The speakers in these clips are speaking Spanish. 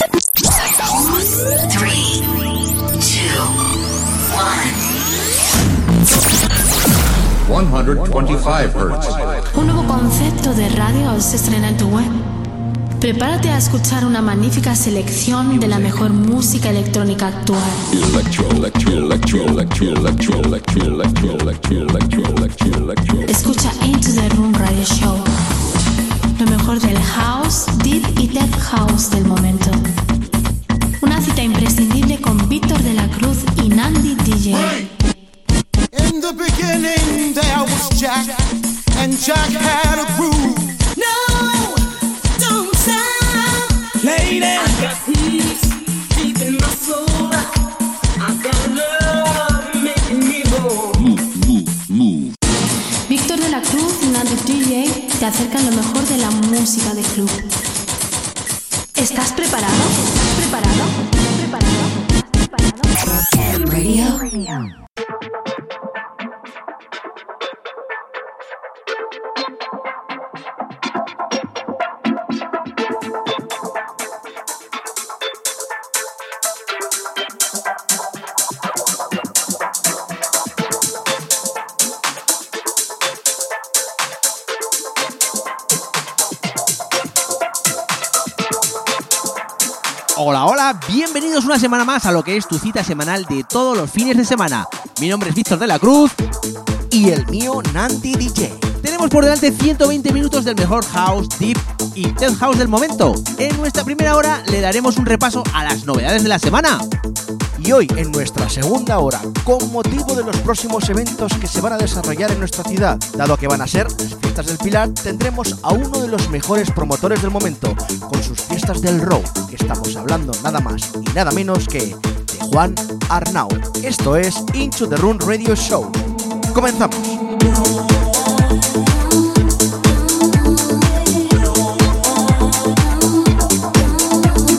Three, two, one. 125 Hz. Un nuevo concepto de radio se estrena en tu web. Prepárate a escuchar una magnífica selección de la mejor música electrónica actual. Escucha Into the Room Radio Show. Lo mejor del house, deep y tech house del momento. Una cita imprescindible con Víctor de la Cruz y Nandi DJ. In the beginning there was Jack, and Jack had a groove. No, don't stop. Lady, acercan lo mejor de la música de club. ¿Estás preparado? ¿Estás preparado? ¿Estás preparado? ¿Estás preparado? Hola, hola, bienvenidos una semana más a lo que es tu cita semanal de todos los fines de semana. Mi nombre es Víctor de la Cruz y el mío Nanti DJ. Tenemos por delante 120 minutos del mejor house, deep y tech house del momento. En nuestra primera hora le daremos un repaso a las novedades de la semana. Y hoy, en nuestra segunda hora, con motivo de los próximos eventos que se van a desarrollar en nuestra ciudad, dado que van a ser las fiestas del Pilar, tendremos a uno de los mejores promotores del momento, con sus fiestas del Row, que estamos hablando nada más y nada menos que de Juan Arnau. Esto es Into the Room Radio Show. Comenzamos.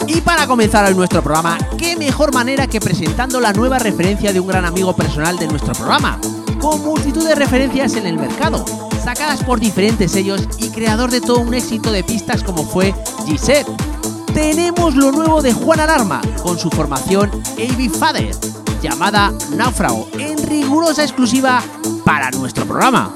Y para comenzar hoy nuestro programa, qué mejor manera que presentando la nueva referencia de un gran amigo personal de nuestro programa, con multitud de referencias en el mercado, sacadas por diferentes sellos y creador de todo un éxito de pistas como fue Gisette. Tenemos lo nuevo de Juan Alarma, con su formación AB Father, llamada Náufrago, en rigurosa exclusiva para nuestro programa.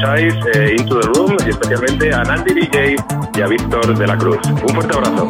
Escucháis eh, Into the Room y especialmente a Nandy DJ y a Víctor de la Cruz. Un fuerte abrazo.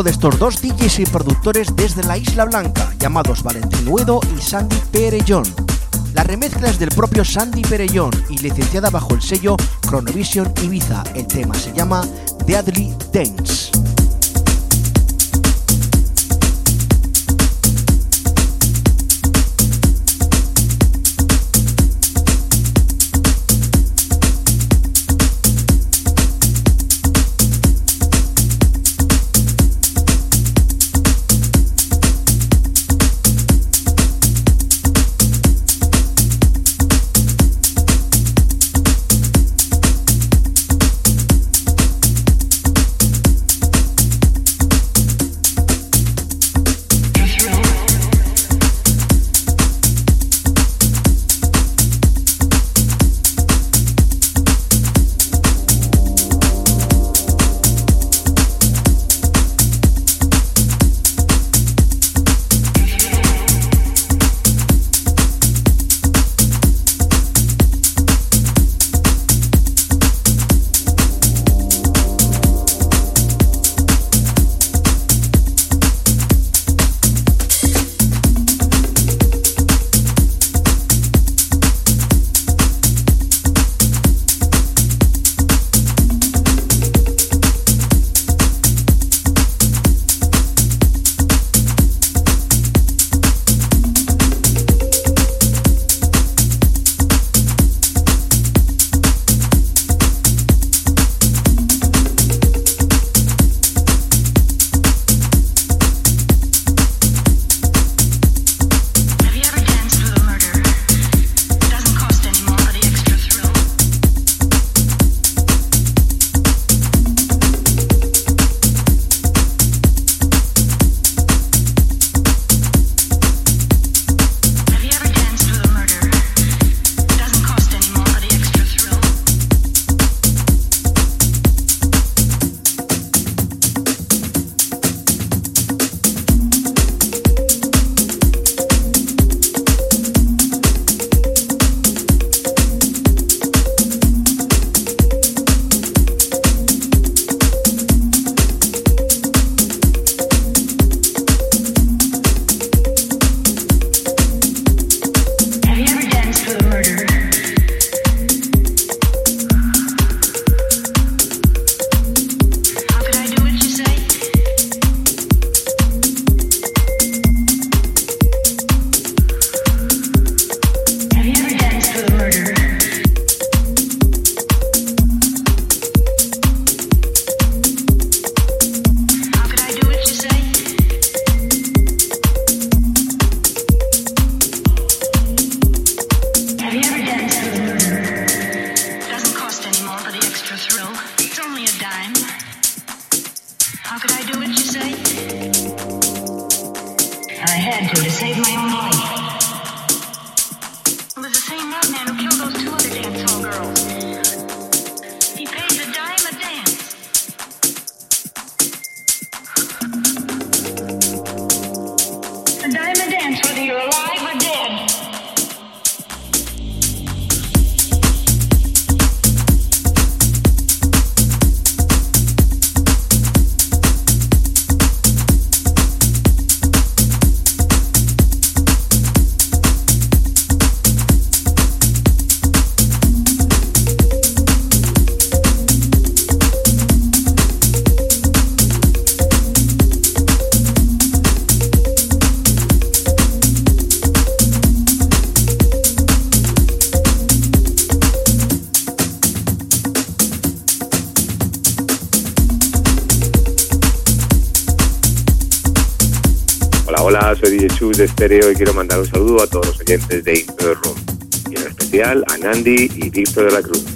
De estos dos DJs y productores desde la Isla Blanca, llamados Valentín Uedo y Sandy Perellón. La remezcla es del propio Sandy Perellón y licenciada bajo el sello Chronovision Ibiza. El tema se llama Deadly Dance. De Estéreo y quiero mandar un saludo a todos los oyentes de Into Room y en especial a Nandi y Víctor de la Cruz.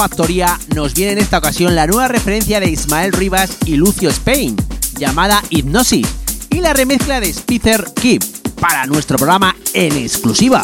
Factoría nos viene en esta ocasión la nueva referencia de Ismael Rivas y Lucio Spain, llamada Hipnosis, y la remezcla de Spitzer Keep para nuestro programa en exclusiva.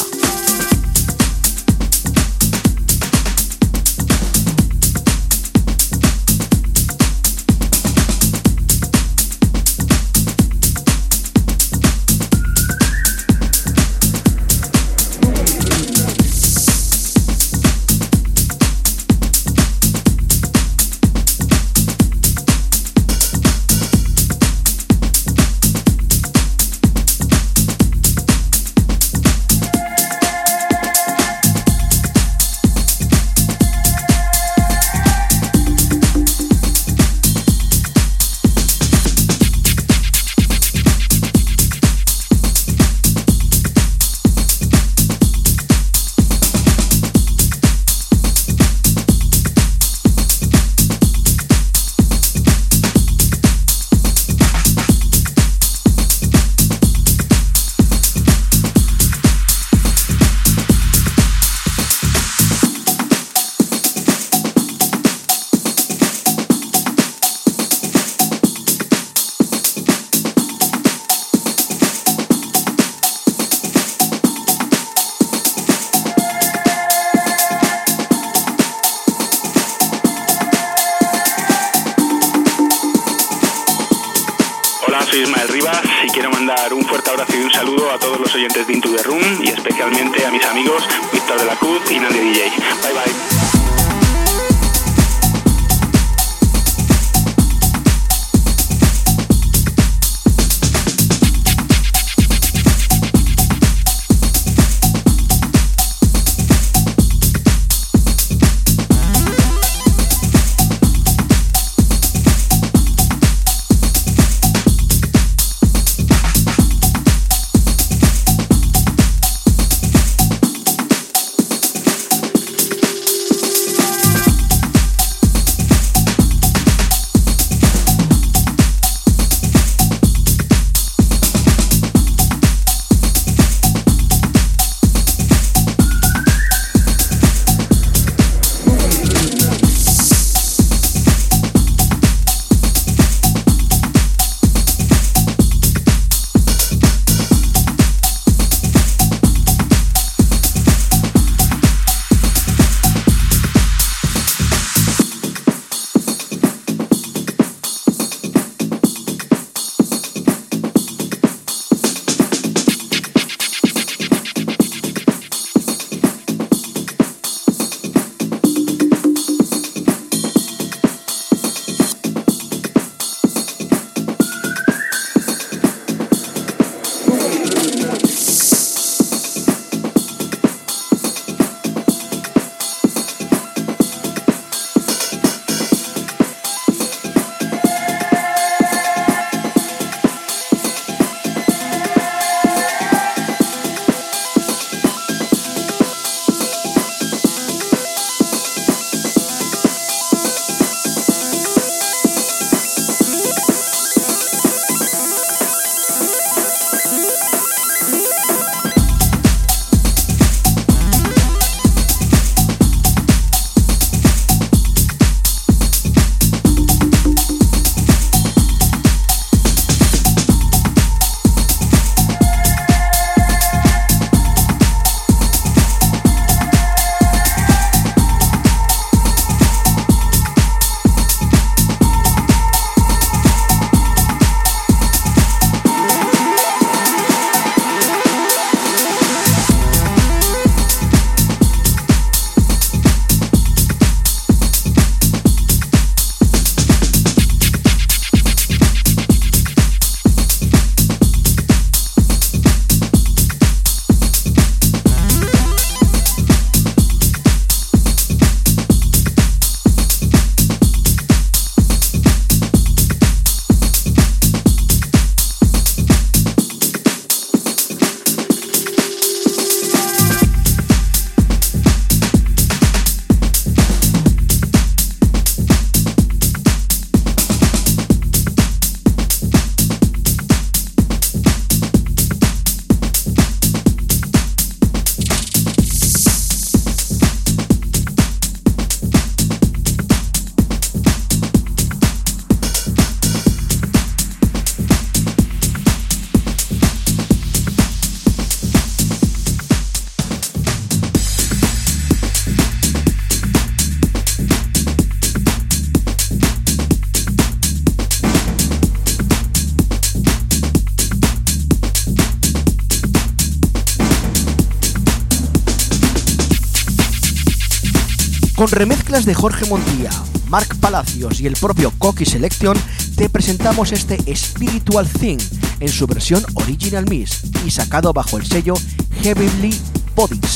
Con remezclas de Jorge Montilla, Marc Palacios y el propio Coqui Selection, te presentamos este Spiritual Thing en su versión Original Miss y sacado bajo el sello Heavenly Bodies.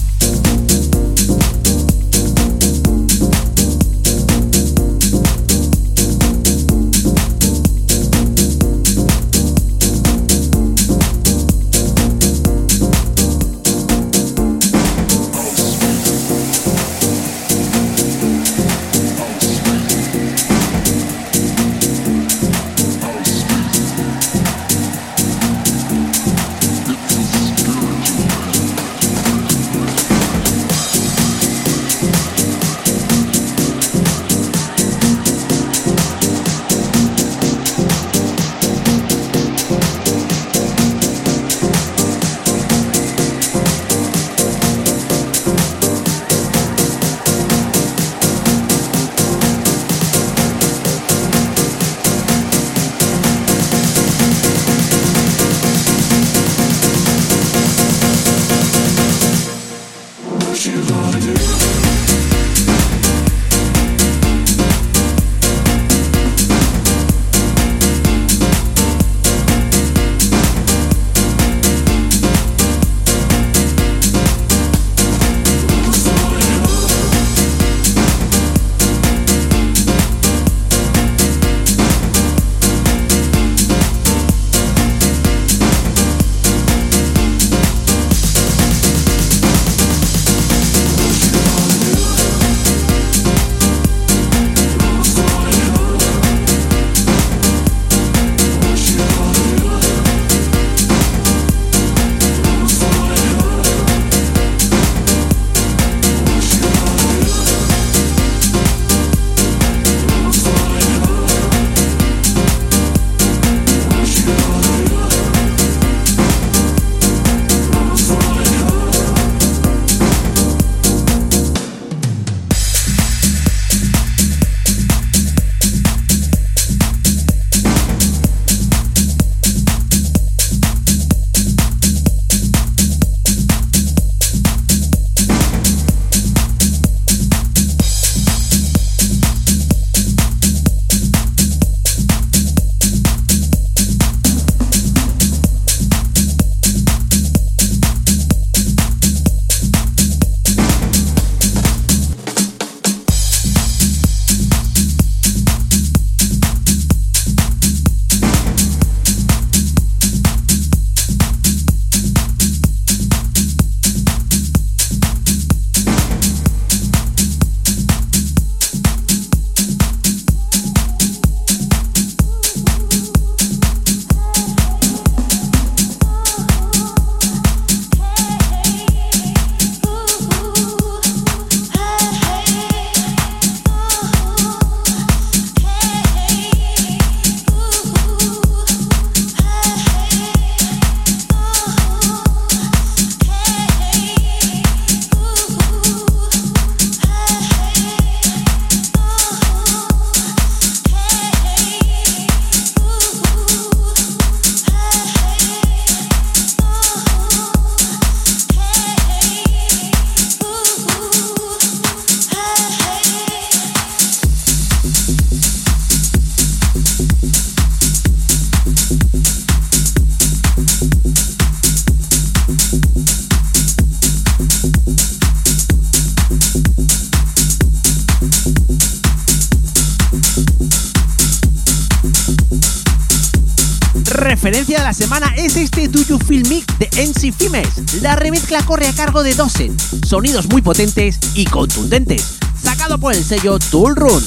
Gypsy Females. La remezcla corre a cargo de Dosen, sonidos muy potentes y contundentes, sacado por el sello Tool Run.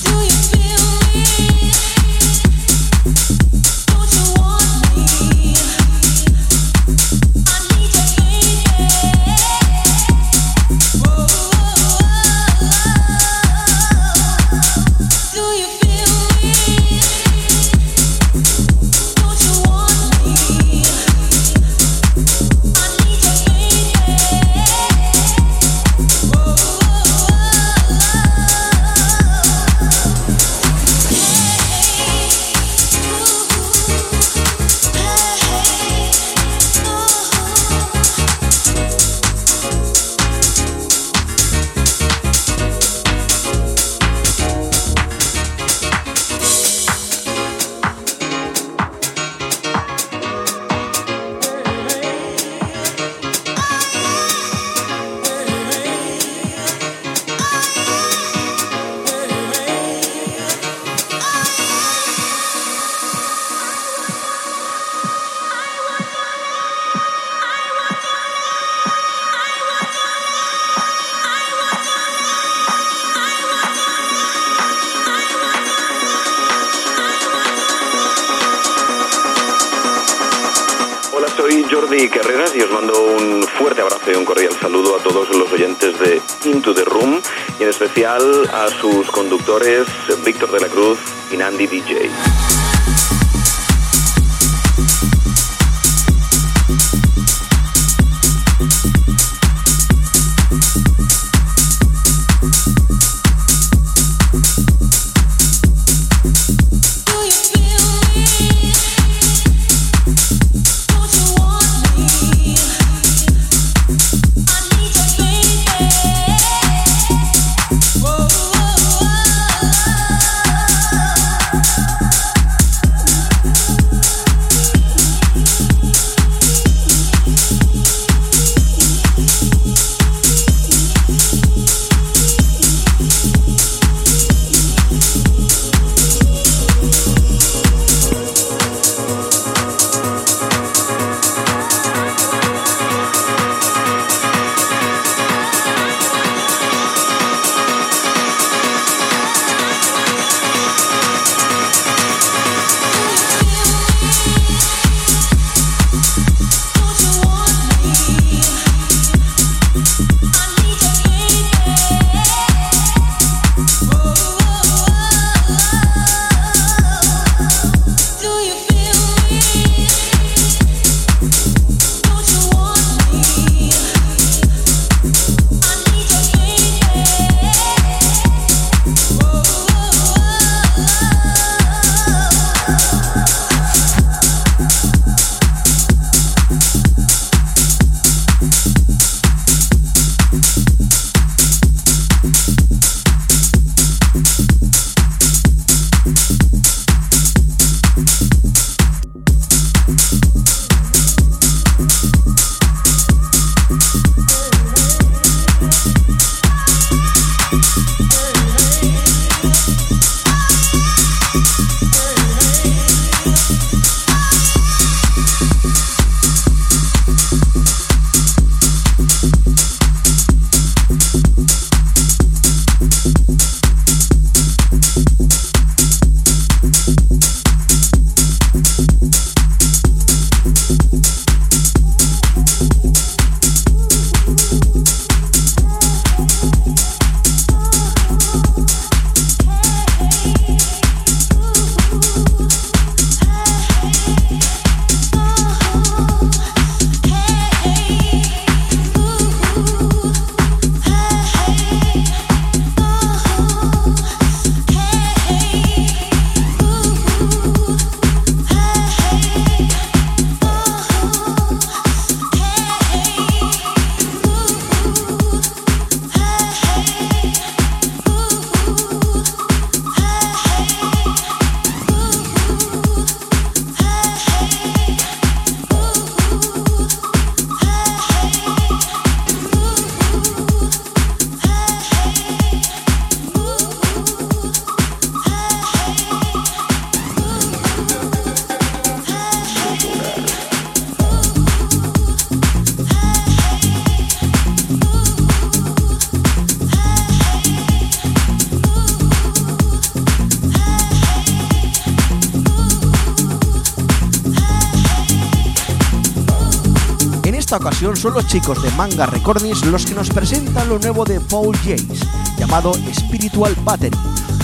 Son los chicos de Manga Recordings los que nos presentan lo nuevo de Paul James, llamado Spiritual Battery,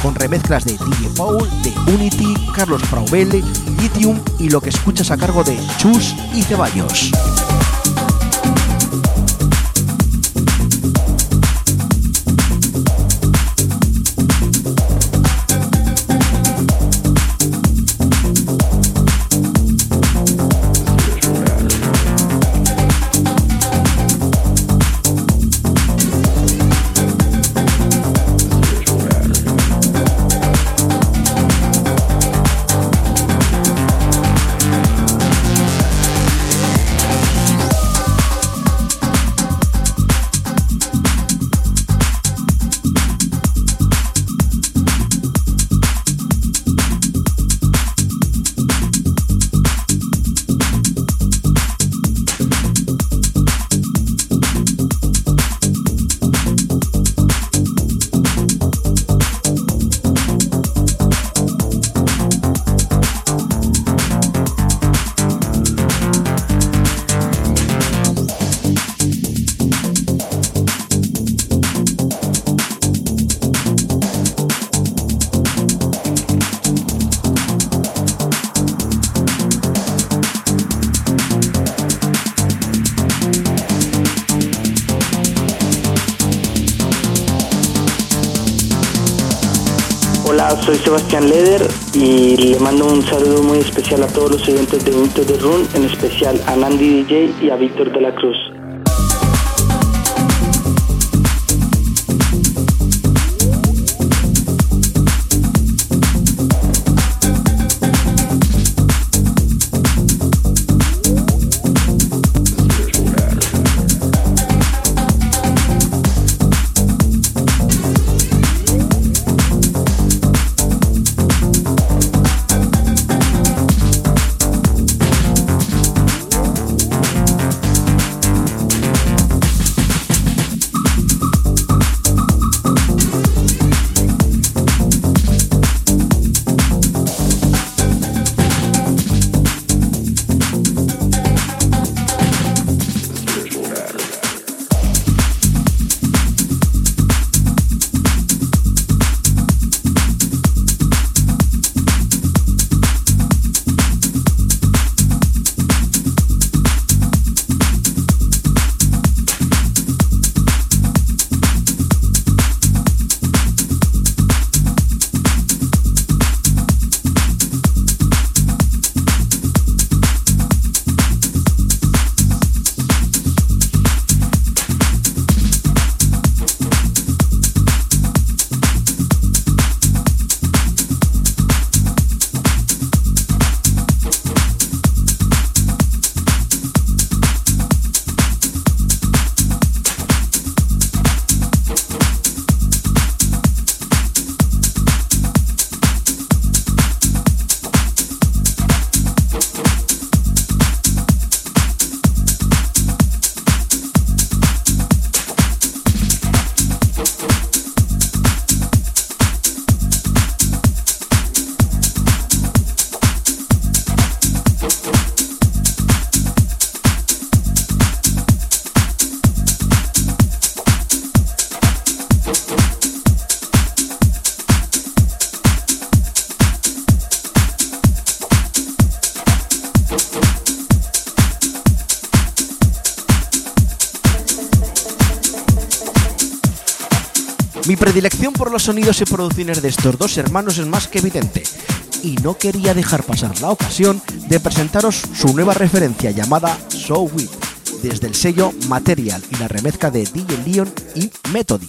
con remezclas de DJ Paul, de Unity, Carlos Fraubele, Lithium y lo que escuchas a cargo de Chus y Ceballos. Soy Sebastián Leder y le mando un saludo muy especial a todos los oyentes de Into the Run, en especial a Nandy DJ y a Víctor de la Cruz. Los sonidos y producciones de estos dos hermanos es más que evidente, y no quería dejar pasar la ocasión de presentaros su nueva referencia llamada So With, desde el sello Material y la remezca de DJ Leon y Methody.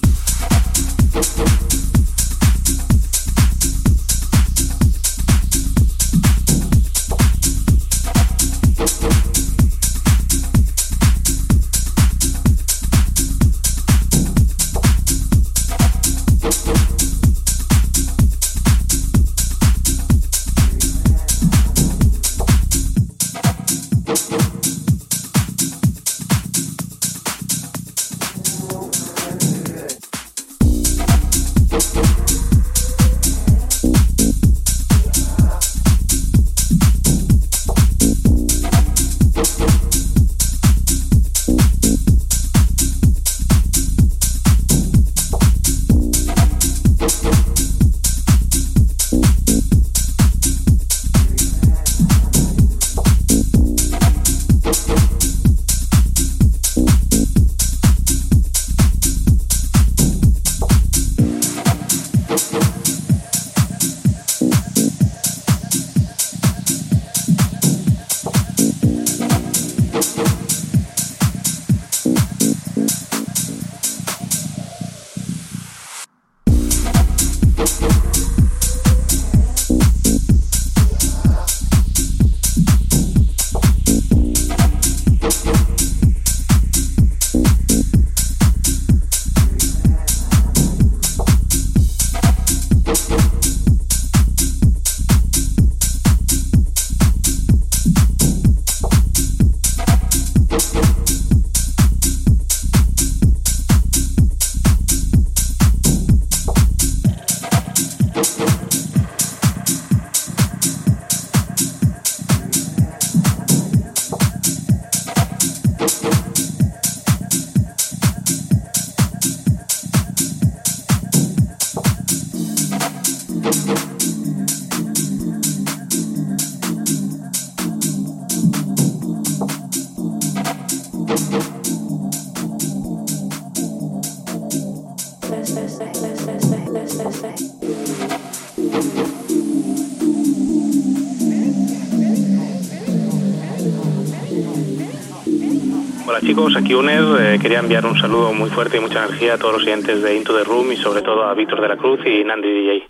Chicos, aquí Uner. Eh, quería enviar un saludo muy fuerte y mucha energía a todos los oyentes de Into the Room y sobre todo a Víctor de la Cruz y Nandi DJ.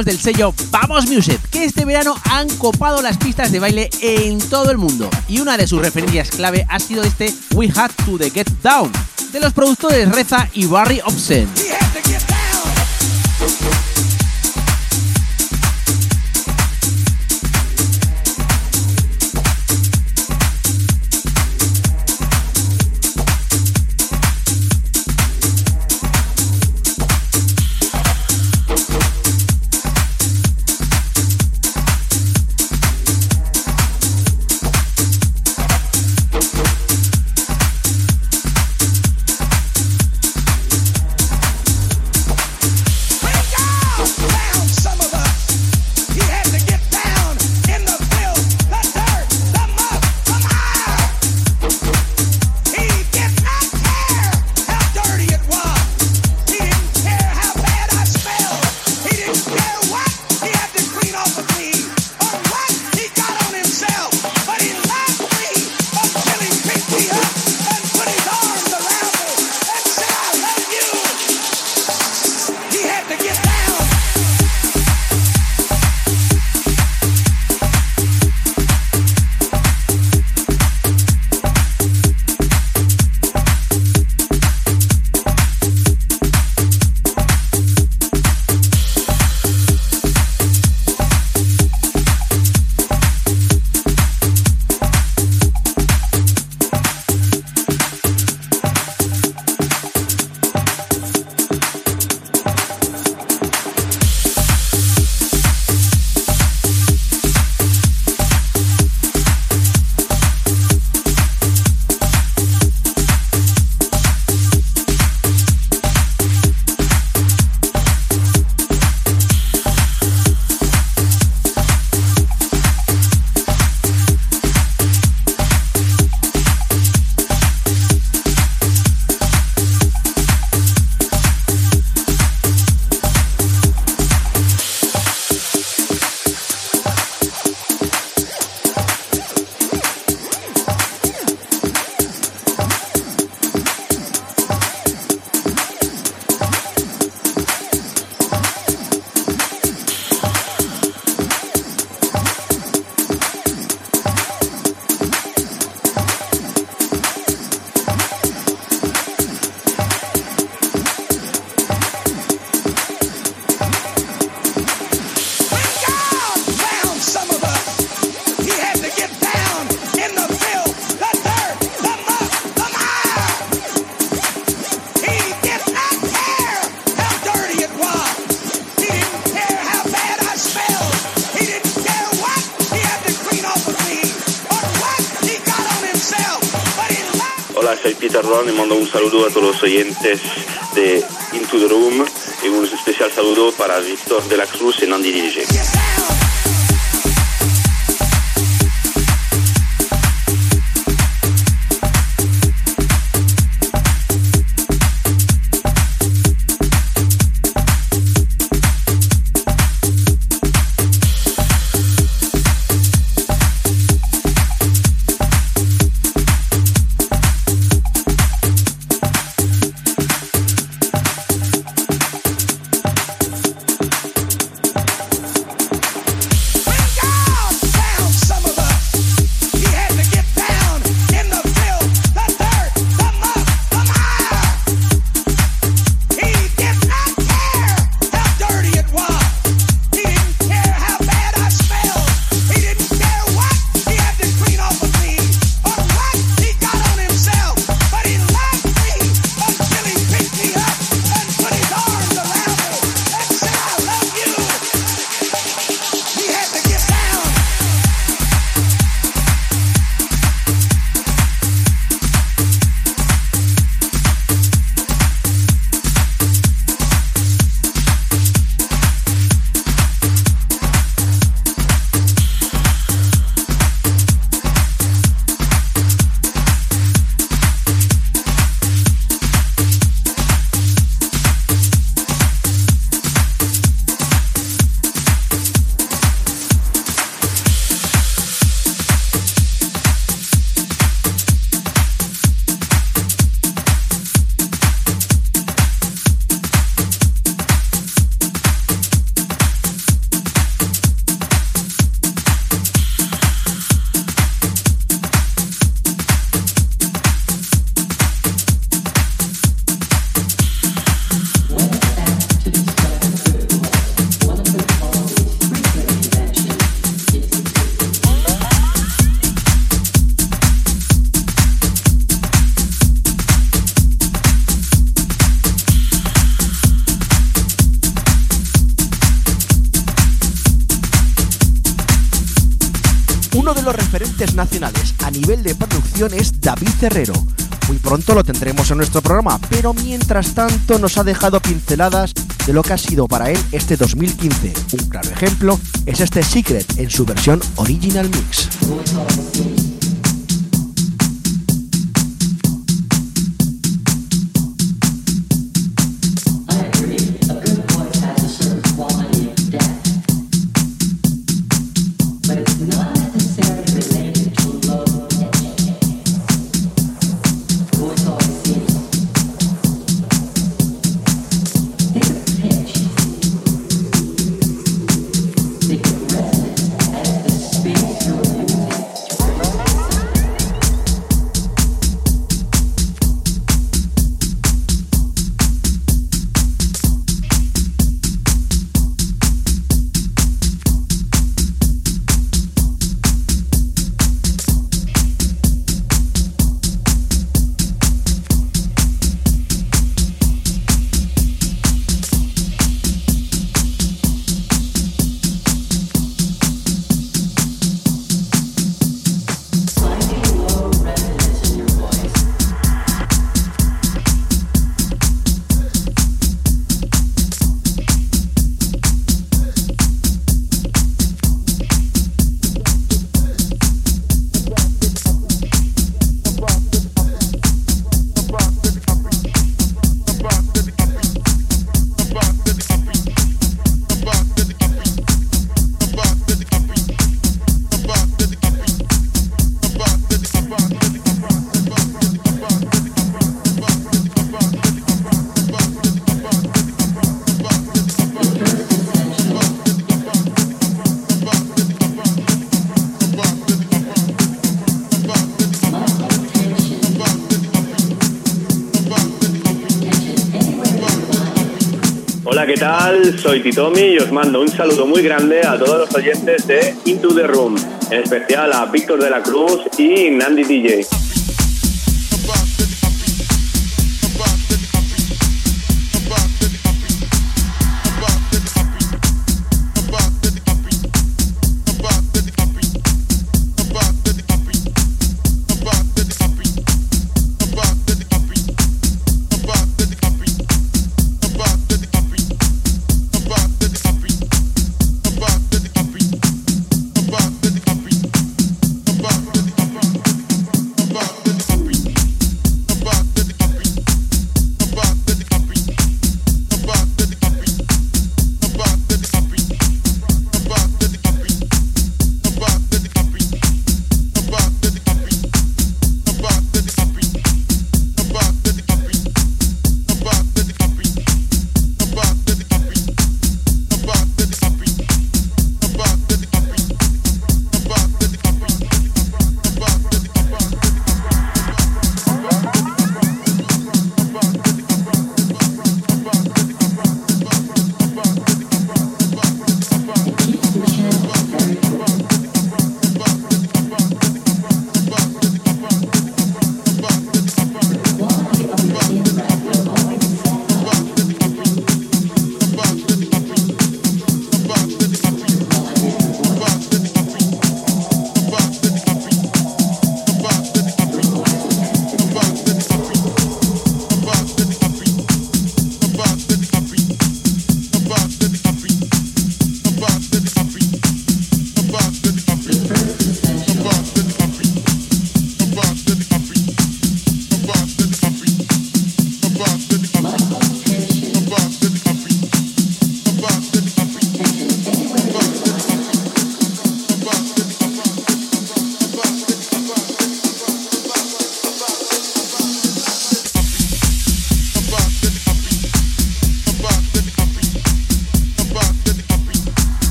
Del sello Vamos Music, que este verano han copado las pistas de baile en todo el mundo. Y una de sus referencias clave ha sido este We Had to The Get Down, de los productores Reza y Barry Obsen. De Into the Room y un especial saludo para Víctor de la Cruz y Nandi DJ. Es David Herrero. Muy pronto lo tendremos en nuestro programa, pero mientras tanto nos ha dejado pinceladas de lo que ha sido para él este 2015. Un claro ejemplo es este Secret en su versión Original Mix. Soy Titomi y os mando un saludo muy grande a todos los oyentes de Into the Room, en especial a Víctor de la Cruz y Nandi DJ.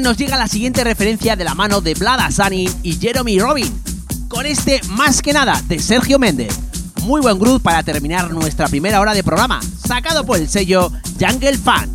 Nos llega la siguiente referencia de la mano de Vlad Asani y Jeremy Robin, con este Más que nada de Sergio Méndez. Muy buen groove para terminar nuestra primera hora de programa, sacado por el sello Jungle Fan.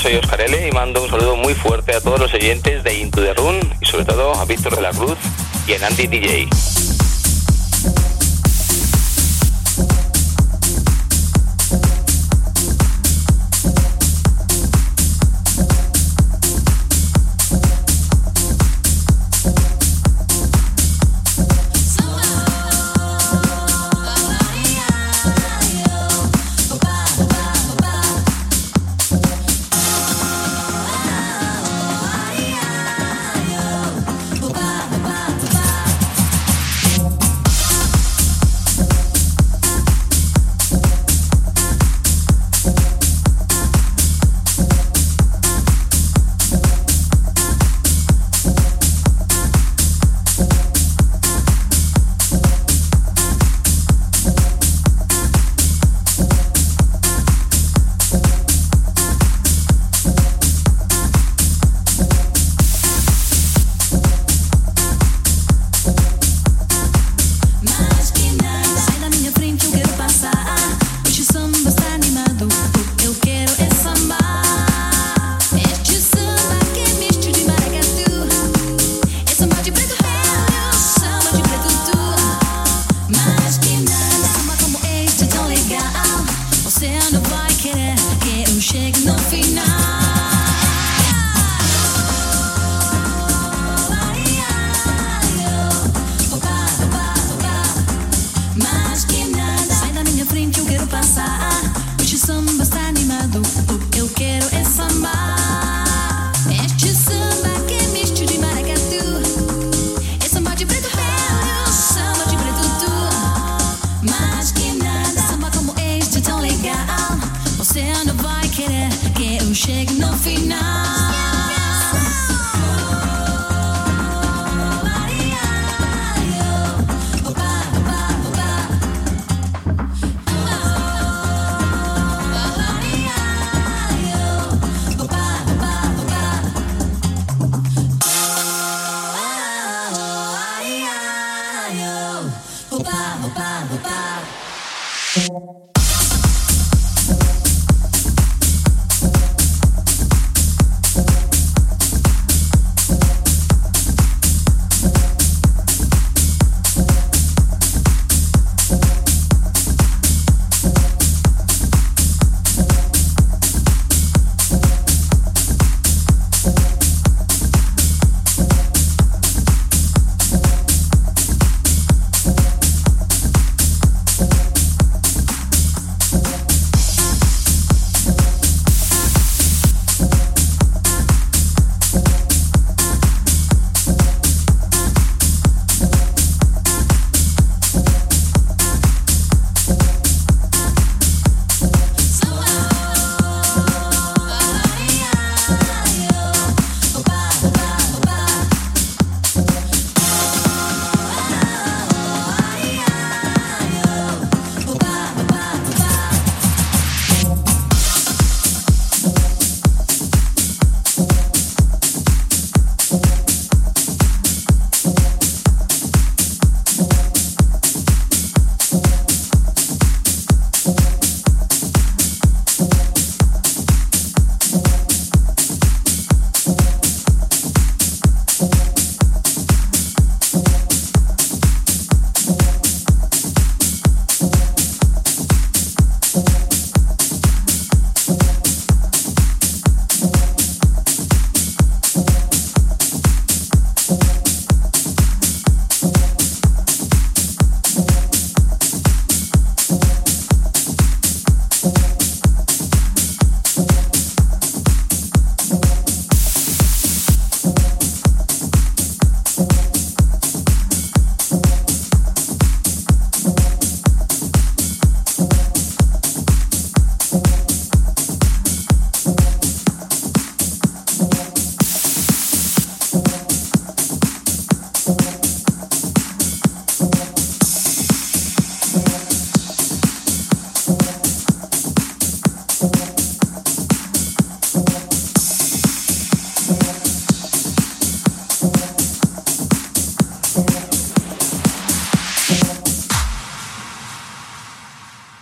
Soy Oscar L y mando un saludo muy fuerte a todos los oyentes de Into the Run y sobre todo a Víctor de la Cruz y a Andy DJ.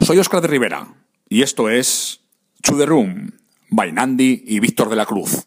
Soy Oscar de Rivera y esto es To The Room, by Nandi y Víctor de la Cruz.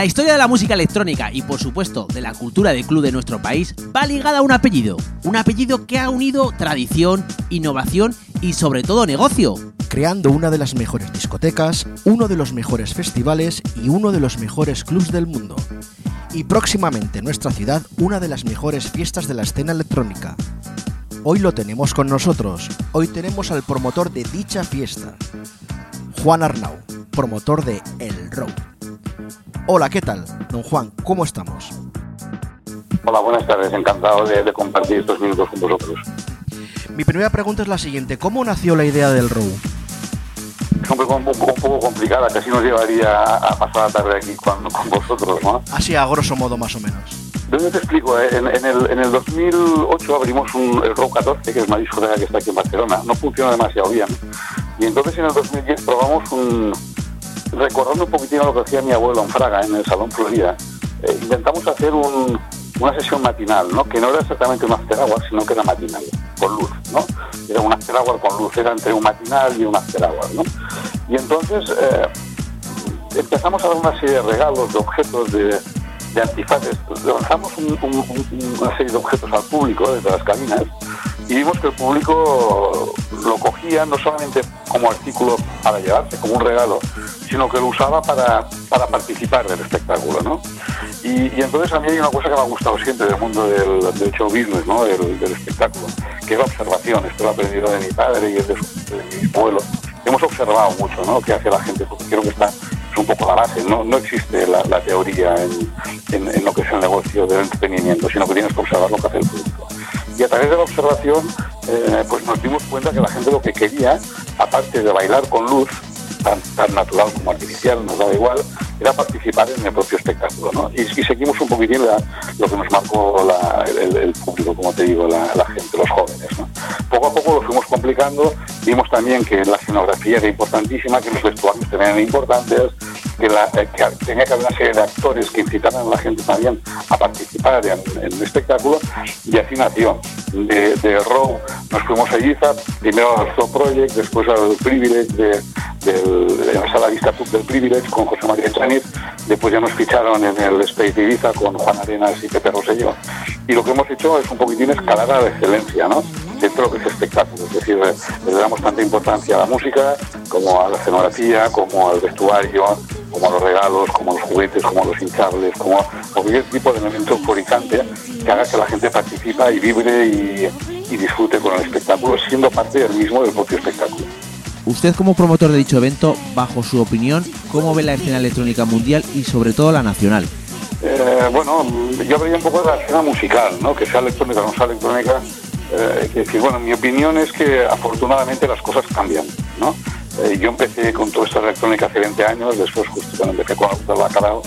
La historia de la música electrónica y por supuesto de la cultura de club de nuestro país va ligada a un apellido, un apellido que ha unido tradición, innovación y sobre todo negocio. Creando una de las mejores discotecas, uno de los mejores festivales y uno de los mejores clubs del mundo. Y próximamente en nuestra ciudad una de las mejores fiestas de la escena electrónica. Hoy lo tenemos con nosotros, hoy tenemos al promotor de dicha fiesta, Juan Arnau, promotor de El Row. Hola, ¿qué tal? Don Juan, ¿cómo estamos? Hola, buenas tardes. Encantado de, de compartir estos minutos con vosotros. Mi primera pregunta es la siguiente. ¿Cómo nació la idea del Row? Es un poco, un poco- un poco complicada, casi nos llevaría a pasar la tarde aquí con, con vosotros, ¿no? Así a grosso modo más o menos. ¿De dónde te explico? eh? En, en el, en el 2008 abrimos un, el Row 14, que es una discoteca que está aquí en Barcelona. No funciona demasiado bien. Y entonces en el 2010 probamos un... Recordando un poquitín lo que hacía mi abuelo en Fraga, en el Salón Florida, eh, intentamos hacer un- una sesión matinal, ¿no? Que no era exactamente un after hour, sino que era matinal, con luz, ¿no? Era un after hour con luz, era entre un matinal y un after hour, ¿no? Y entonces eh, empezamos a dar una serie de regalos, de objetos, de, antifaces. Lanzamos un- un- un- una serie de objetos al público desde las cabinas y vimos que el público lo cogía no solamente como artículo para llevarse, como un regalo, sino que lo usaba para, para participar del espectáculo, ¿no? Y, entonces a mí hay una cosa que me ha gustado siempre del mundo del, del show business, ¿no? Del, espectáculo, que es la observación. Esto lo he aprendido de mi padre y de, su- de mi abuelo. Hemos observado mucho, ¿no? Que hace la gente, porque creo que está es un poco la base. No, no existe la, la teoría en, en- en lo que es el negocio del entretenimiento, sino que tienes que observar lo que hace el público. Y a través de la observación, eh, pues nos dimos cuenta que la gente lo que quería, aparte de bailar con luz, tan, tan natural como artificial, nos daba igual, era participar en el propio espectáculo. ¿no? Y, seguimos un poquitín la- lo que nos marcó el, público, como te digo, la, gente, los jóvenes. Poco a poco lo fuimos complicando, vimos también que la escenografía era importantísima, que los vestuarios también importantes, que, la- eh, que tenía que haber una serie de actores que incitaran a la gente también a participar en, en el espectáculo, y así nació. De, Row nos fuimos a Ibiza, primero al Zoo Project, después al Privilege, de, del, de la sala Vista Club del Privilege con José María Chaniz, después ya nos ficharon en el Space de Ibiza con Juan Arenas y Pepe Rosselló. Y lo que hemos hecho es un poquitín escalar a la excelencia, ¿no? dentro de lo espectáculo. Es decir, le damos tanta importancia a la música, como a la escenografía, como al vestuario, como los regalos, como los juguetes, como los hinchables, como cualquier tipo de elemento euforicante que haga que la gente participa y vibre y, y disfrute con el espectáculo, siendo parte del mismo del propio espectáculo. Usted como promotor de dicho evento, bajo su opinión, ¿cómo ve la escena electrónica mundial y sobre todo la nacional? Eh, bueno, yo habría un poco de la escena musical, ¿no? Que sea electrónica o no sea electrónica. Eh, que decir, bueno, mi opinión es que afortunadamente las cosas cambian, ¿no? Eh, yo empecé con toda esta electrónica hace 20 años, después justo cuando empecé con la Ruta del Bacalao,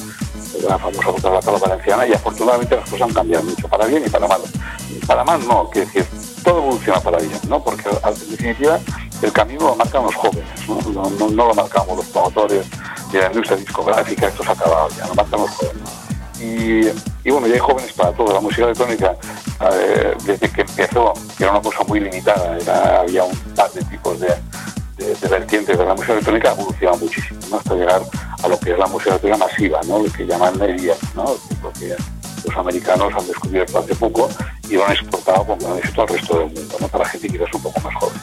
la famosa Ruta del Bacalao valenciana, y afortunadamente las cosas han cambiado mucho, para bien y para mal. Para mal no, que decir, todo evoluciona para bien, ¿no? Porque en definitiva el camino lo marcan los jóvenes, ¿no? No, no- lo marcamos los promotores de la industria discográfica, esto se ha acabado ya, lo marcan los jóvenes. Y, y bueno, ya hay jóvenes para todo. La música electrónica, eh, desde que empezó, que era una cosa muy limitada, había un par de tipos de, de, de vertientes de la música electrónica, ha evolucionado muchísimo, ¿no? hasta llegar a lo que es la música electrónica masiva, ¿no? lo que llaman EDM, ¿no? lo que los americanos han descubierto hace poco y lo han exportado con gran éxito al resto del mundo, ¿no? para gente quizás un poco más joven.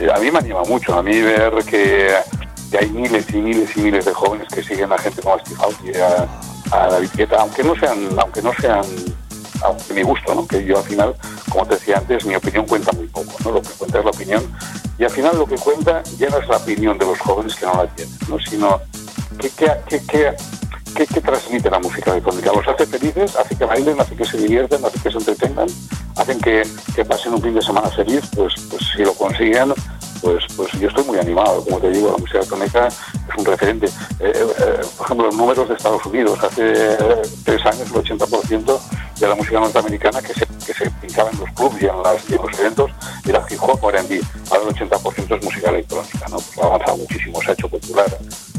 Eh, a mí me anima mucho, a mí ver que que hay miles y miles y miles de jóvenes que siguen a gente como Steve Aoki a, a David Guetta, aunque no sean, aunque no sean aunque mi gusto, ¿no? que yo al final, como te decía antes, mi opinión cuenta muy poco, ¿no? lo que cuenta es la opinión, y al final lo que cuenta ya no es la opinión de los jóvenes que no la tienen, ¿no? sino qué, qué, qué, qué transmite la música electrónica. Los hace felices, hace que bailen, hace que se diviertan, hace que se entretengan, hacen que, que pasen un fin de semana feliz, pues, pues si lo consiguen, pues, pues yo estoy muy animado. Como te digo, la música electrónica es un referente. Eh, eh, por ejemplo, los números de Estados Unidos, hace eh, tres años el 80% de la música norteamericana que se, que se pinchaba en los clubs y en, las, y los eventos era hip hop R&B. Ahora el 80% es música electrónica, ¿no? Pues ha avanzado muchísimo, se ha hecho popular.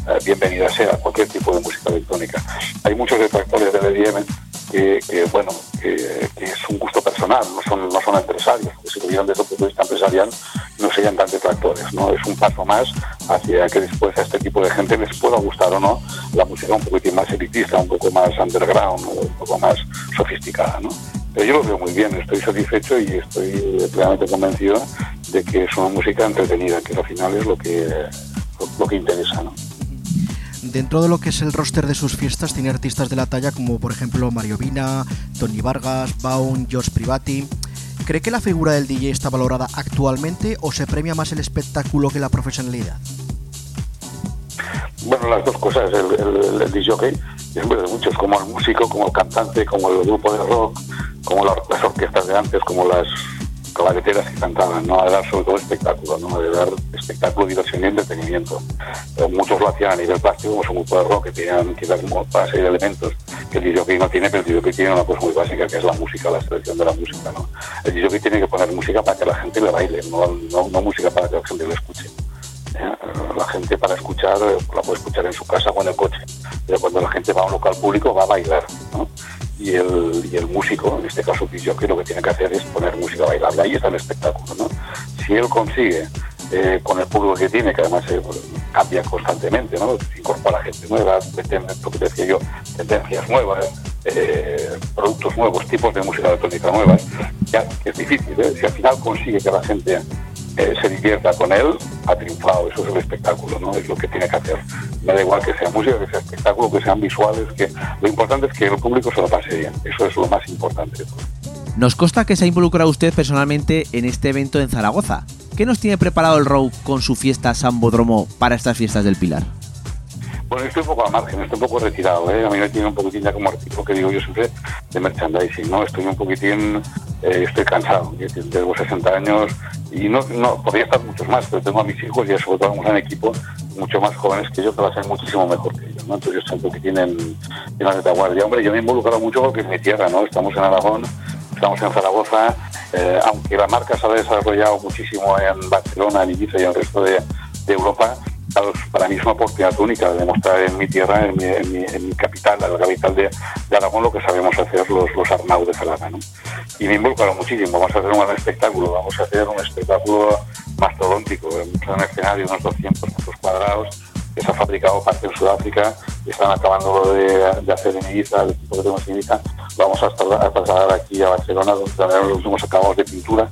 Eh, bienvenida sea cualquier tipo de música electrónica. Hay muchos detractores del EDM que, que, bueno, que, que, es un gusto personal, no son, no son empresarios, porque si lo vieran desde el punto de vista empresarial no serían tan detractores, ¿no? Es un paso más hacia que después a este tipo de gente les pueda gustar o no la música un poquitín más elitista, un poco más underground, un poco más sofisticada, ¿no? Pero yo lo veo muy bien, estoy satisfecho y estoy plenamente convencido de que es una música entretenida, que al final es lo que, lo, lo que interesa, ¿no? Dentro de lo que es el roster de sus fiestas tiene artistas de la talla como por ejemplo Mario Vina, Tony Vargas, Baum, George Privati. ¿Cree que la figura del DJ está valorada actualmente o se premia más el espectáculo que la profesionalidad? Bueno, las dos cosas. El, el, el DJ es de muchos, como el músico, como el cantante, como el grupo de rock, como las orquestas de antes, como las claveteras que cantaban, ¿no? A dar sobre todo espectáculo, ¿no? De dar espectáculo, diversión y entretenimiento. Pero muchos lo hacían a nivel plástico, como un grupo de rock que tenían dar como para elementos que el DJ no tiene, pero el DJ tiene una cosa muy básica que es la música, la selección de la música, ¿no? El DJ tiene que poner música para que la gente le baile, no, música para que la gente le escuche. ¿eh? La gente para escuchar la puede escuchar en su casa o en el coche, pero cuando la gente va a un local público va a bailar, ¿no? Y el, y el músico, en este caso yo que lo que tiene que hacer es poner música bailable, ahí está el espectáculo, ¿no? Si él consigue, eh, con el público que tiene, que además eh, cambia constantemente, ¿no? Incorpora gente nueva, lo que decía yo, tendencias nuevas, eh, productos nuevos, tipos de música electrónica nuevas, ya es difícil, ¿eh? Si al final consigue que la gente eh, se divierta con él, ha triunfado. Eso es el espectáculo, ¿no? Es lo que tiene que hacer. Me da igual que sea música, que sea espectáculo, que sean visuales, que lo importante es que el público se lo pase bien. Eso es lo más importante. Nos consta que se ha involucrado usted personalmente en este evento en Zaragoza. ¿Qué nos tiene preparado el Row con su fiesta Sambodromo para estas fiestas del Pilar? Estoy un poco al margen, estoy un poco retirado, ¿eh? A mí me tiene un poquitín ya como artículo que digo yo siempre de merchandising, ¿no? Estoy un poquitín, eh, estoy cansado, tengo 60 años y no, no, podría estar muchos más, pero tengo a mis hijos y sobre todo vamos en equipo mucho más jóvenes que yo que va a ser muchísimo mejor que yo, ¿no? Entonces yo estoy un poquitín en, en la retaguardia. Hombre, yo me he involucrado mucho porque es mi tierra, ¿no? Estamos en Aragón, estamos en Zaragoza, eh, aunque la marca se ha desarrollado muchísimo en Barcelona, en Ibiza y en el resto de Europa, para mí es una oportunidad única de demostrar en mi tierra, en mi, en mi, en mi capital, en la capital de, de, Aragón, lo que sabemos hacer los, los Arnau de Zalaga. ¿no? Y me he involucrado muchísimo. Vamos a hacer un gran espectáculo, vamos a hacer un espectáculo mastodóntico, un escenario de unos 200 metros cuadrados que se ha fabricado parte en Sudáfrica están acabando de, de hacer en Ibiza, el equipo que tenemos en Ibiza. Vamos a, estar, a trasladar aquí a Barcelona, donde tenemos los últimos acabados de pintura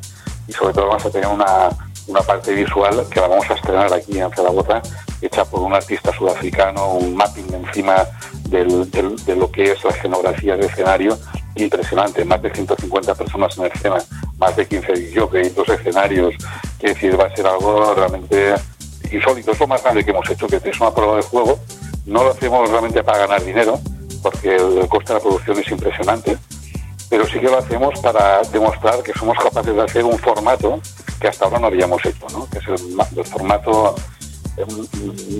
y sobre todo vamos a tener una una parte visual que la vamos a estrenar aquí en Zaragoza, hecha por un artista sudafricano, un mapping encima del, del, de lo que es la escenografía del escenario, impresionante, más de 150 personas en escena, más de 15 jockeys, dos escenarios, que decir, va a ser algo realmente insólito, es lo más grande que hemos hecho, que es una prueba de juego, no lo hacemos realmente para ganar dinero, porque el coste de la producción es impresionante, pero sí que lo hacemos para demostrar que somos capaces de hacer un formato que hasta ahora no habíamos hecho, ¿no? que es el, el formato eh,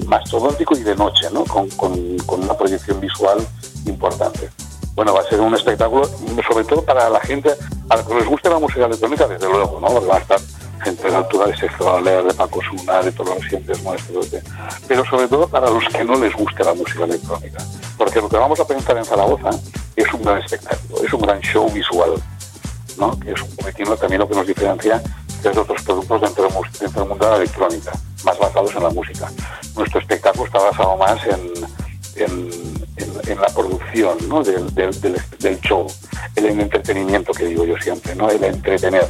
mastodóntico y de noche, ¿no? Con, con, con, una proyección visual importante. Bueno, va a ser un espectáculo, sobre todo para la gente a la que les guste la música electrónica, desde luego, ¿no? porque va a estar gente de la altura de Sergio de Paco Suna, de todos los recientes nuestros, de... pero sobre todo para los que no les guste la música electrónica. Porque lo que vamos a pensar en Zaragoza es un gran espectáculo, es un gran show visual, ¿no? que es un poquitino también lo que nos diferencia de otros productos dentro dentro del mundo de la electrónica, más basados en la música. Nuestro espectáculo está basado más en, en, en, en la producción ¿no? del, del, del, show, el entretenimiento que digo yo siempre, ¿no? el entretener,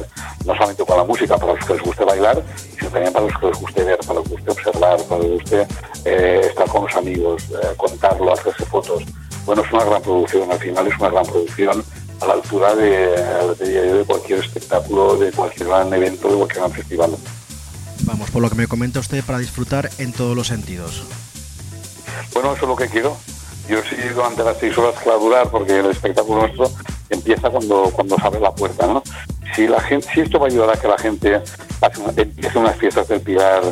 no solamente con la música, para los que les guste bailar, sino también para los que les guste ver, para los que les guste observar, para le guste eh, estar con los amigos, eh, contarlo, hacerse fotos. Bueno, es una gran producción, al final es una gran producción a la altura de, de- de cualquier espectáculo, de cualquier gran evento, de cualquier gran festival. Vamos, por lo que me comenta usted, para disfrutar en todos los sentidos. Bueno, eso es lo que quiero. Yo sí durante las seis horas que va a durar, porque el espectáculo nuestro empieza cuando, cuando se abre la puerta, ¿no? Si, la gente, si esto va a ayudar a que la gente hace una- empiece unas fiestas del Pilar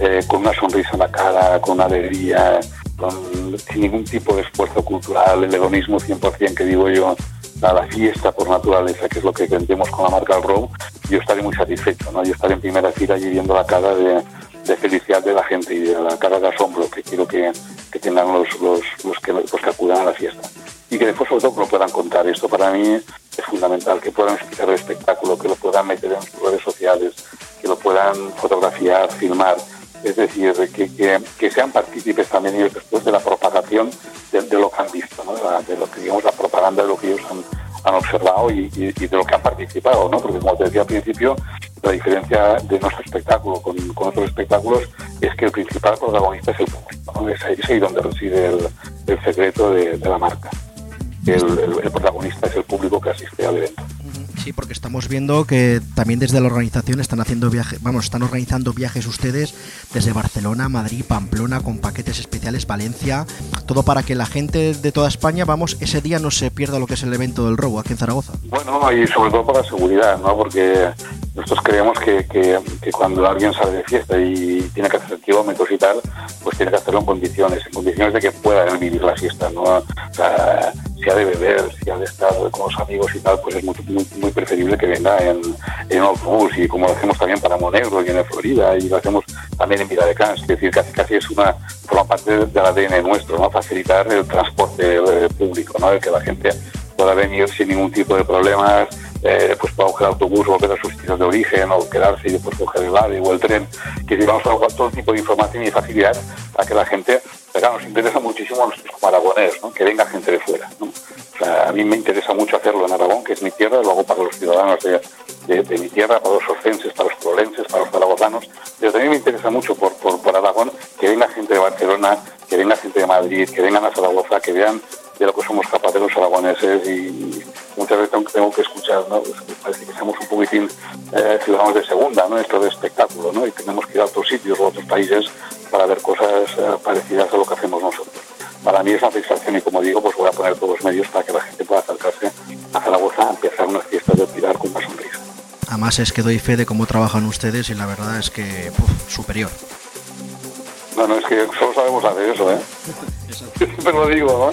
eh, con una sonrisa en la cara, con alegría, con, sin ningún tipo de esfuerzo cultural, el hedonismo 100% que digo yo, a la fiesta por naturaleza, que es lo que vendemos con la marca El Row, yo estaré muy satisfecho, ¿no? Yo estaré en primera fila y viendo la cara de, de felicidad de la gente y de la cara de asombro que quiero que, que tengan los, los, los que, los que acudan a la fiesta. Y que después sobre todo lo puedan contar. Esto para mí es fundamental, que puedan explicar el espectáculo, que lo puedan meter en sus redes sociales, que lo puedan fotografiar, filmar. Es decir, que, que, que sean partícipes también ellos después de la propagación de, de lo que han visto, ¿no? de, lo que digamos la propaganda de lo que ellos han, observado y, de lo que han participado, ¿no? Porque como te decía al principio, la diferencia de nuestro espectáculo con, otros espectáculos es que el principal protagonista es el público, ¿no? Es donde reside el, secreto de, la marca. El protagonista es el público que asiste al evento. Sí, porque estamos viendo que también desde la organización están haciendo viajes, vamos, están organizando viajes ustedes desde Barcelona, Madrid, Pamplona, con paquetes especiales, Valencia, todo para que la gente de toda España, vamos, ese día no se pierda lo que es el evento del robo aquí en Zaragoza. Bueno, y sobre todo por la seguridad, ¿no? Porque nosotros creemos que, que- que cuando alguien sale de fiesta y tiene que hacer kilómetros y tal, pues tiene que hacerlo en condiciones, en condiciones de que pueda vivir la fiesta, ¿no? O sea, si ha de beber, si ha de estar con los amigos y tal, pues es muy, muy, preferible que venga en, en autobús y como lo hacemos también para Monegro y en Florida y lo hacemos también en Vila de Cans, es decir, casi, casi es una, forma parte del ADN nuestro, ¿no? Facilitar el transporte eh, público, ¿no? El que la gente pueda venir sin ningún tipo de problemas, eh, pues pueda coger autobús, volver a sus sitios de origen o quedarse y después coger el AVE o el tren, que vamos a dar todo tipo de información y facilidad para que la gente, pero nos interesa muchísimo a nosotros como aragoneses, ¿no? que venga gente de fuera. ¿no? O sea, a mí me interesa mucho hacerlo en Aragón, que es mi tierra, lo hago para los ciudadanos de, de- de mi tierra, para los orcenses, para los prolenses, para los zaragozanos, pero también me interesa mucho por, por, por Aragón que venga gente de Barcelona, que venga gente de Madrid, que vengan a Zaragoza, que vean de lo que somos capaces los aragoneses y muchas veces tengo, que escuchar, ¿no? Pues que parece que somos un poquitín eh, ciudadanos de segunda, ¿no? Esto de espectáculo, ¿no? Y tenemos que ir a otros sitios o a otros países para ver cosas eh, parecidas a lo que hacemos nosotros. Para mí es una satisfacción y como digo, pues voy a poner todos los medios para que la gente pueda acercarse a Zaragoza a empezar unas fiestas de Pilar con una sonrisa. Además es que doy fe de cómo trabajan ustedes y la verdad es que superior. Bueno, es que solo sabemos hacer eso, ¿eh? Siempre lo digo,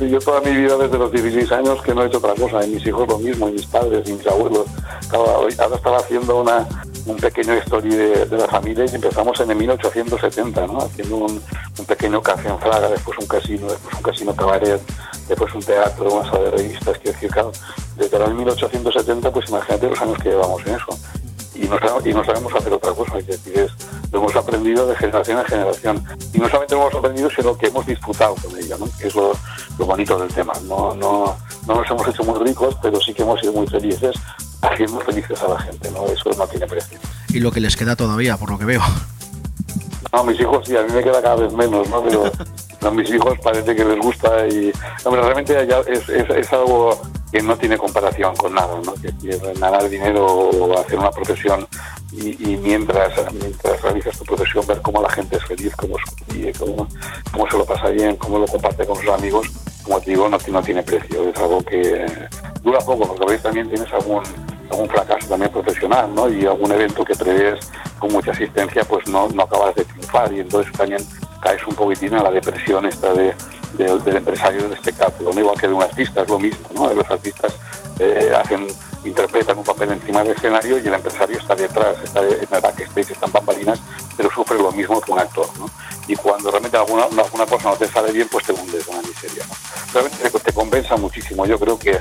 ¿no? Yo toda mi vida, desde los 16 años, que no he hecho otra cosa. Y mis hijos lo mismo, y mis padres, y mis abuelos. Ahora estaba haciendo una, un pequeño story de, de la familia y empezamos en el 1870, ¿no? Haciendo un, un pequeño café en Fraga, después un casino, después un casino cabaret, después un teatro, una sala de revistas. Quiero decir, claro, desde el 1870, pues imagínate los años que llevamos en eso y no, y no sabemos hacer otra cosa, es decir, es, lo hemos aprendido de generación en generación. Y no solamente lo hemos aprendido, sino que hemos disfrutado con ella, ¿no? que es lo, lo bonito del tema. No, no, no nos hemos hecho muy ricos, pero sí que hemos sido muy felices, haciendo felices a la gente, ¿no? eso no tiene precio. Y lo que les queda todavía, por lo que veo. No, mis hijos sí, a mí me queda cada vez menos, ¿no? Pero a mis hijos parece que les gusta y hombre, realmente ya es, es, es algo que no tiene comparación con nada, ¿no? Que, ganar dinero o hacer una profesión y, y mientras mientras realizas tu profesión ver cómo la gente es feliz, cómo, sonríe, cómo, cómo se lo pasa bien, cómo lo comparte con sus amigos, como te digo, no, no tiene precio. Es algo que dura poco, porque a veces también tienes algún algún fracaso también profesional, ¿no? Y algún evento que prevés con mucha asistencia, pues no, no acabas de triunfar y entonces también caes un poquitín a la depresión esta de, de- del empresario del espectáculo, ¿no? igual que de un artista, es lo mismo, ¿no? Los artistas eh, hacen, interpretan un papel encima del escenario y el empresario está detrás, está en el backstage, están bambalinas, pero sufre lo mismo que un actor, ¿no? Y cuando realmente alguna, alguna cosa no te sale bien, pues te hundes en la miseria, ¿no? Realmente te, te compensa muchísimo, yo creo que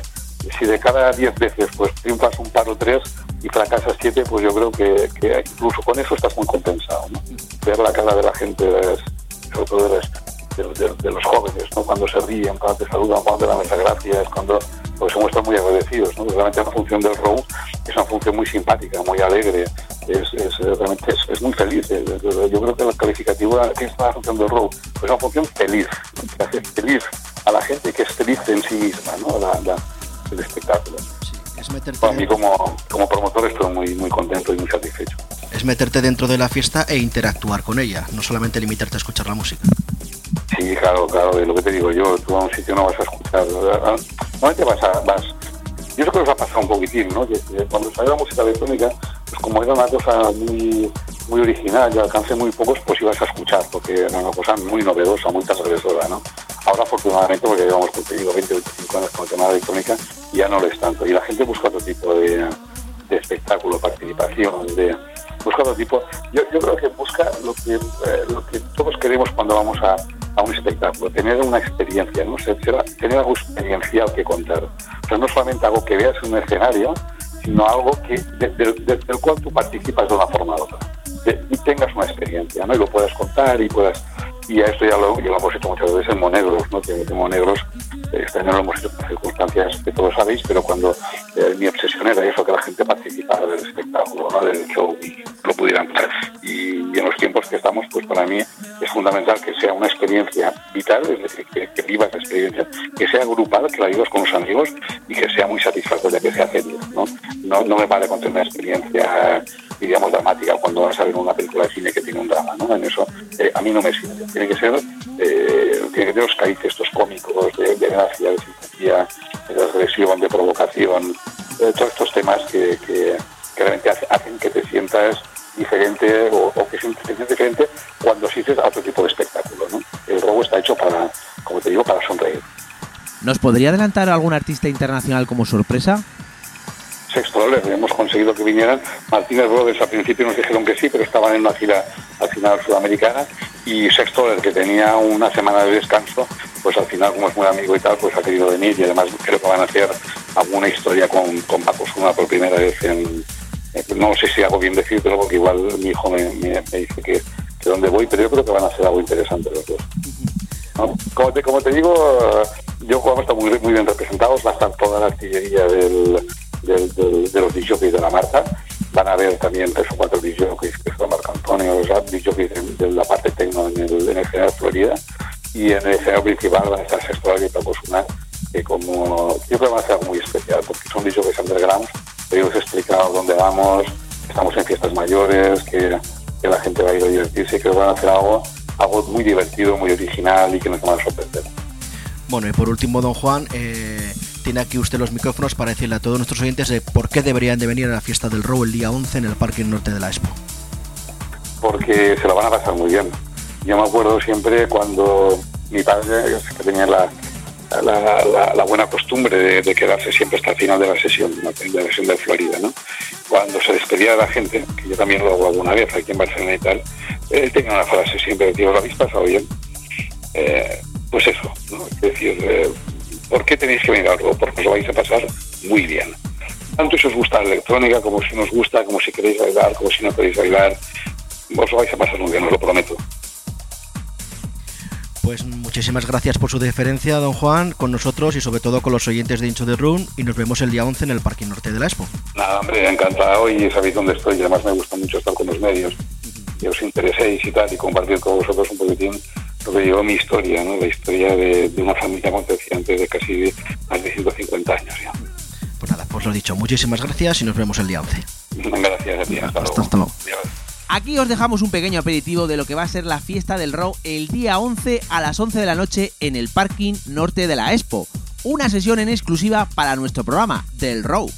si de cada 10 veces pues triunfas un par o tres y fracasas siete, pues yo creo que, incluso con eso estás muy compensado. ¿no? Ver la cara de la gente, sobre todo de, de- los jóvenes, ¿no? cuando se ríen, cuando te saludan, cuando te dan las gracias, cuando pues se muestran muy agradecidos. ¿no? Realmente la función del row es una función muy simpática, muy alegre, es, es, realmente es, muy feliz. Eh, Yo creo que la calificativa que está haciendo Row es una función feliz, que hace feliz a la gente que es feliz en sí misma, ¿no? La- la- el espectáculo. Es meterte, Para mí como, como promotor estoy muy, muy contento y muy satisfecho. es meterte dentro de la fiesta e interactuar con ella, no solamente limitarte a escuchar la música. Sí, claro, claro, de lo que te digo yo, tú a un sitio no vas a escuchar, normalmente vas a, vas, yo creo que os ha pasado un poquitín, ¿no? Que, que cuando salió la música electrónica, pues como era una cosa muy, muy original y alcance muy pocos, pues ibas a escuchar, porque era una cosa muy novedosa, muy transgresora, ¿no? Ahora afortunadamente, porque llevamos, digo, 20, 25 años con el tema de la electrónica, ya no lo es tanto, y la gente busca otro tipo de, de espectáculo, participación, de busca otro tipo. Yo, yo creo que busca lo que, eh, lo que todos queremos cuando vamos a, a un espectáculo, tener una experiencia, ¿no? Tener algo experiencial que contar. O sea, no solamente algo que veas en un escenario, sino algo que de- de- de- del cual tú participas de una forma u otra. Y tengas una experiencia, ¿no? Y lo puedas contar y puedas... Y a esto ya lo, ya lo hemos hecho muchas veces en Monegros, ¿no? Que en Monegros, este año lo hemos hecho por circunstancias que todos sabéis, pero cuando eh, mi obsesión era eso, que la gente participara del espectáculo, ¿no? Del show y lo pudieran ver. Y, y en los tiempos que estamos, pues para mí es fundamental que sea una experiencia vital, es decir, que, que vivas experiencia, que sea grupal, que la vivas con los amigos y que sea muy satisfactoria, que sea seria, ¿no? No, no me vale con tener una experiencia, digamos, dramática cuando vas a ver una película de cine que tiene un drama, ¿no? En eso eh, a mí no me sirve. Tiene que ser, eh, tiene que tener los carices estos cómicos de, de gracia, de simpatía, de transgresión, de provocación, eh, todos estos temas que, que, que realmente hace- hacen que te sientas diferente o, o que te sientes diferente cuando asistes a otro tipo de espectáculo, ¿no? El robo está hecho para, como te digo, para sonreír. ¿Nos podría adelantar algún artista internacional como sorpresa? Sextoles, hemos conseguido que vinieran. Martínez Brothers al principio nos dijeron que sí, pero estaban en una gira al final sudamericana. Y Sextoles, que tenía una semana de descanso, pues al final, como es muy amigo y tal, pues ha querido venir. Y además creo que van a hacer alguna historia con, con Paco Zuna por primera vez en. No sé si hago bien decirlo, porque igual mi hijo me, dice que, que dónde voy, pero yo creo que van a hacer algo interesante los dos. Como, te, como te digo, yo estar muy, muy bien representados, va a estar toda la artillería del, del- del- de los DJs de la marca, van a haber también tres o cuatro DJs que es la marca Antonio, los DJs de, de la parte tecno en el, en el General Florida, y en el escenario principal van a estar Sextual y Paco Suna, que como yo creo que van a ser muy especial, porque son DJs underground, pero yo os he explicado dónde vamos, estamos en fiestas mayores, que, que la gente va a ir a divertirse, y que van a hacer algo, algo muy divertido, muy original y que nos van a sorprender. Bueno, y por último, don Juan, eh, tiene aquí usted los micrófonos para decirle a todos nuestros oyentes de por qué deberían de venir a la fiesta del Row el día 11 en el Parque Norte de la Expo. porque se lo van a pasar muy bien. Yo me acuerdo siempre cuando mi padre, que tenía la, la, la- la buena costumbre de, de quedarse siempre hasta el final de la sesión, de la sesión de Florida, ¿no? Cuando se despedía de la gente, que yo también lo hago alguna vez aquí en Barcelona y tal, él tenía una frase siempre, decía, ¿lo habéis pasado bien? Eh, pues eso, ¿no? Es decir, eh, ¿por qué tenéis que algo? Porque os lo vais a pasar muy bien. Tanto si os gusta la electrónica, como si nos gusta, como si queréis bailar, como si no queréis bailar, os lo vais a pasar muy bien, os lo prometo. Pues muchísimas gracias por su deferencia, don Juan, con nosotros y sobre todo con los oyentes de Incho de Room y nos vemos el día 11 en el Parque Norte de la Expo. Nada, hombre, encantado y sabéis dónde estoy. Y además me gusta mucho estar con los medios, que os intereséis y tal, y compartir con vosotros un poquitín lo que digo, mi historia, ¿no? La historia de, de una familia concepciente de casi más de 150 años ya. Pues nada, pues lo dicho, muchísimas gracias y nos vemos el día 11. Gracias a ti. Hasta, luego. hasta luego. Aquí os dejamos un pequeño aperitivo de lo que va a ser la fiesta del Row el día 11 a las 11 de la noche en el parking norte de la Expo. Una sesión en exclusiva para nuestro programa del Row.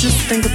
Just think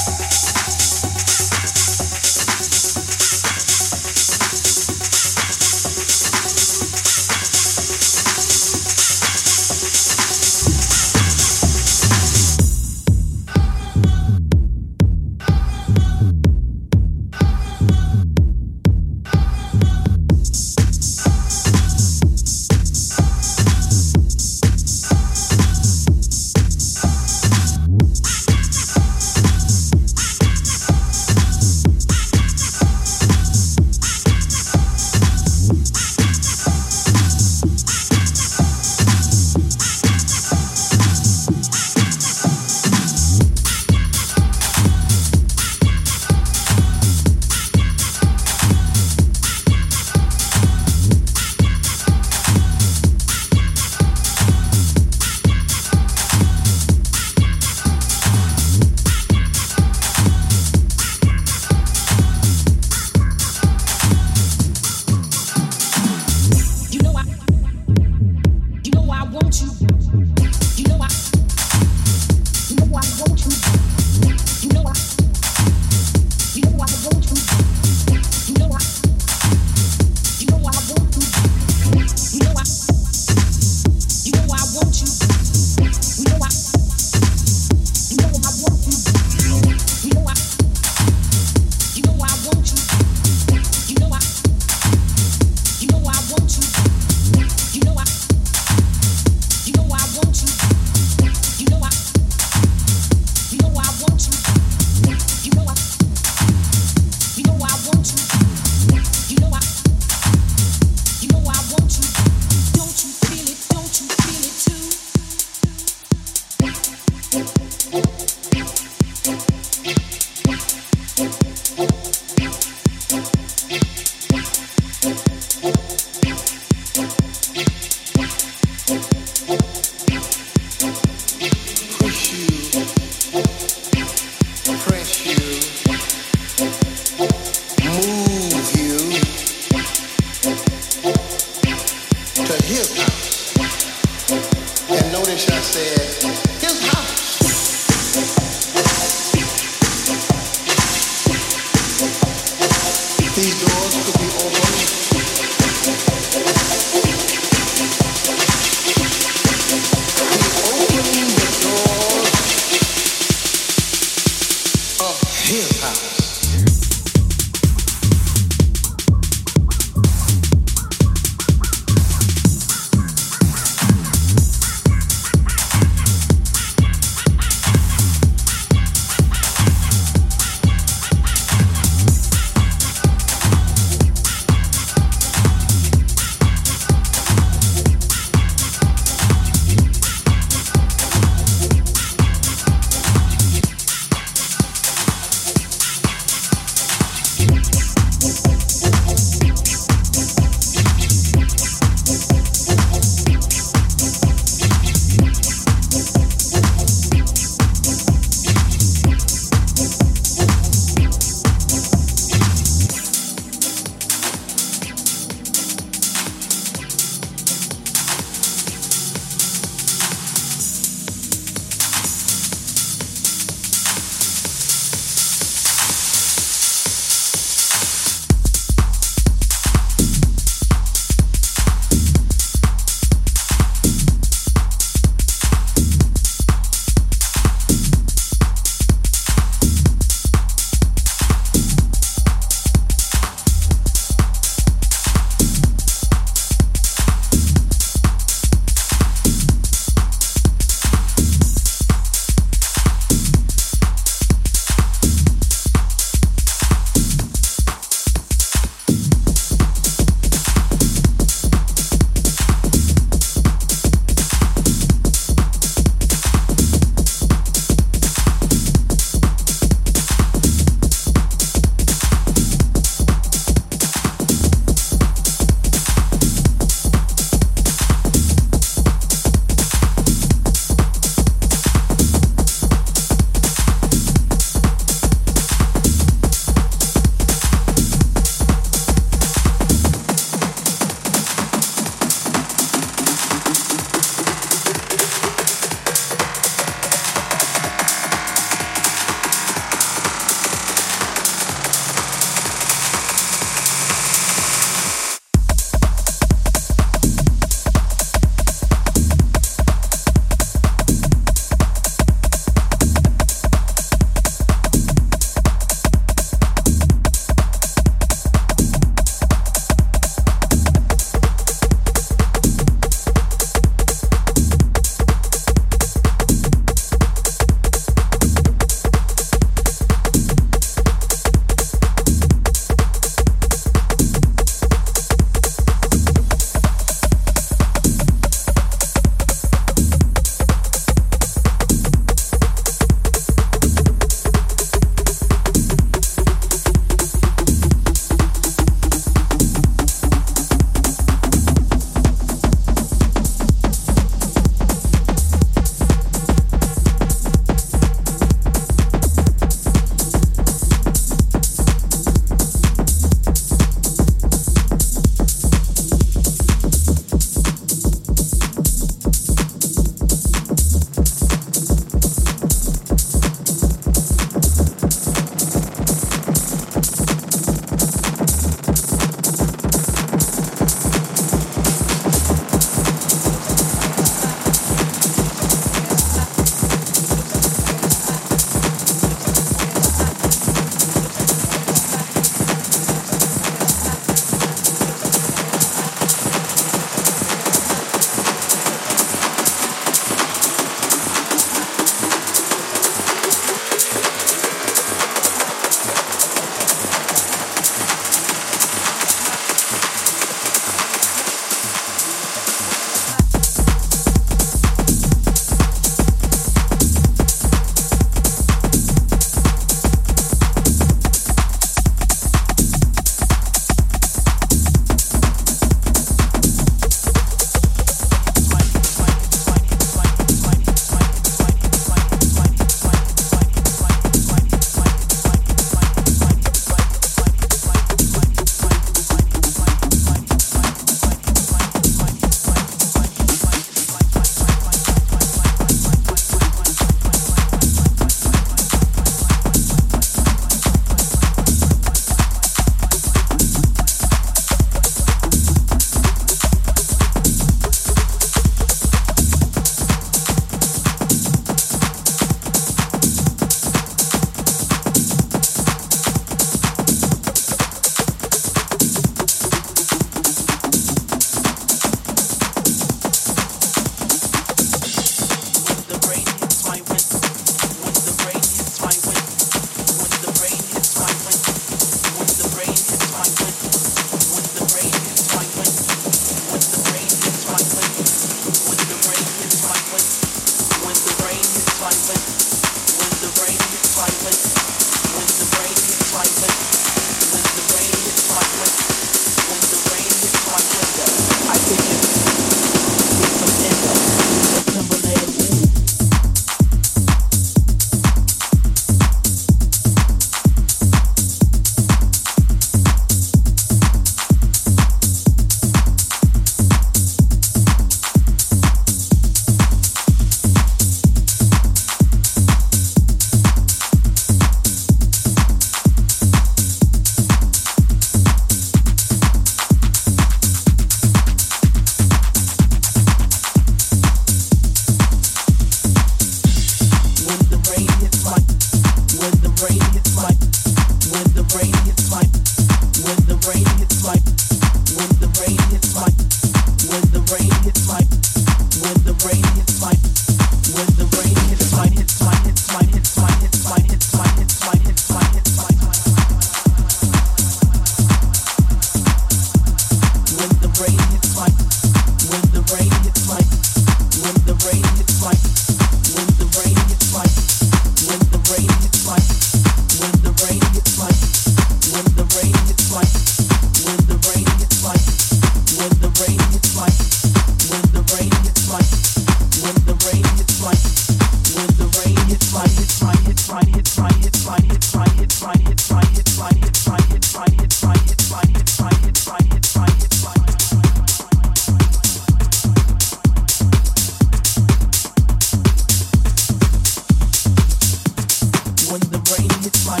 my.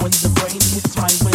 When the brain hits my.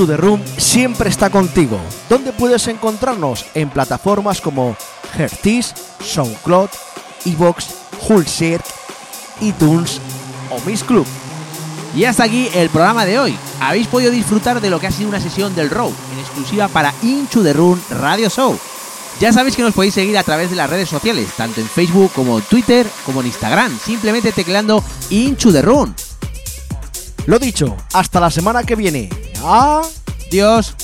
Into the Room siempre está contigo. ¿Dónde puedes encontrarnos? En plataformas como Hertis, SoundCloud, Evox, Hulsir, iTunes o Miss Club. Y hasta aquí el programa de hoy. Habéis podido disfrutar de lo que ha sido una sesión del Row, en exclusiva para Into the Room Radio Show. Ya sabéis que nos podéis seguir a través de las redes sociales, tanto en Facebook como en Twitter, como en Instagram, simplemente tecleando Into the Room. Lo dicho, hasta la semana que viene. Adiós.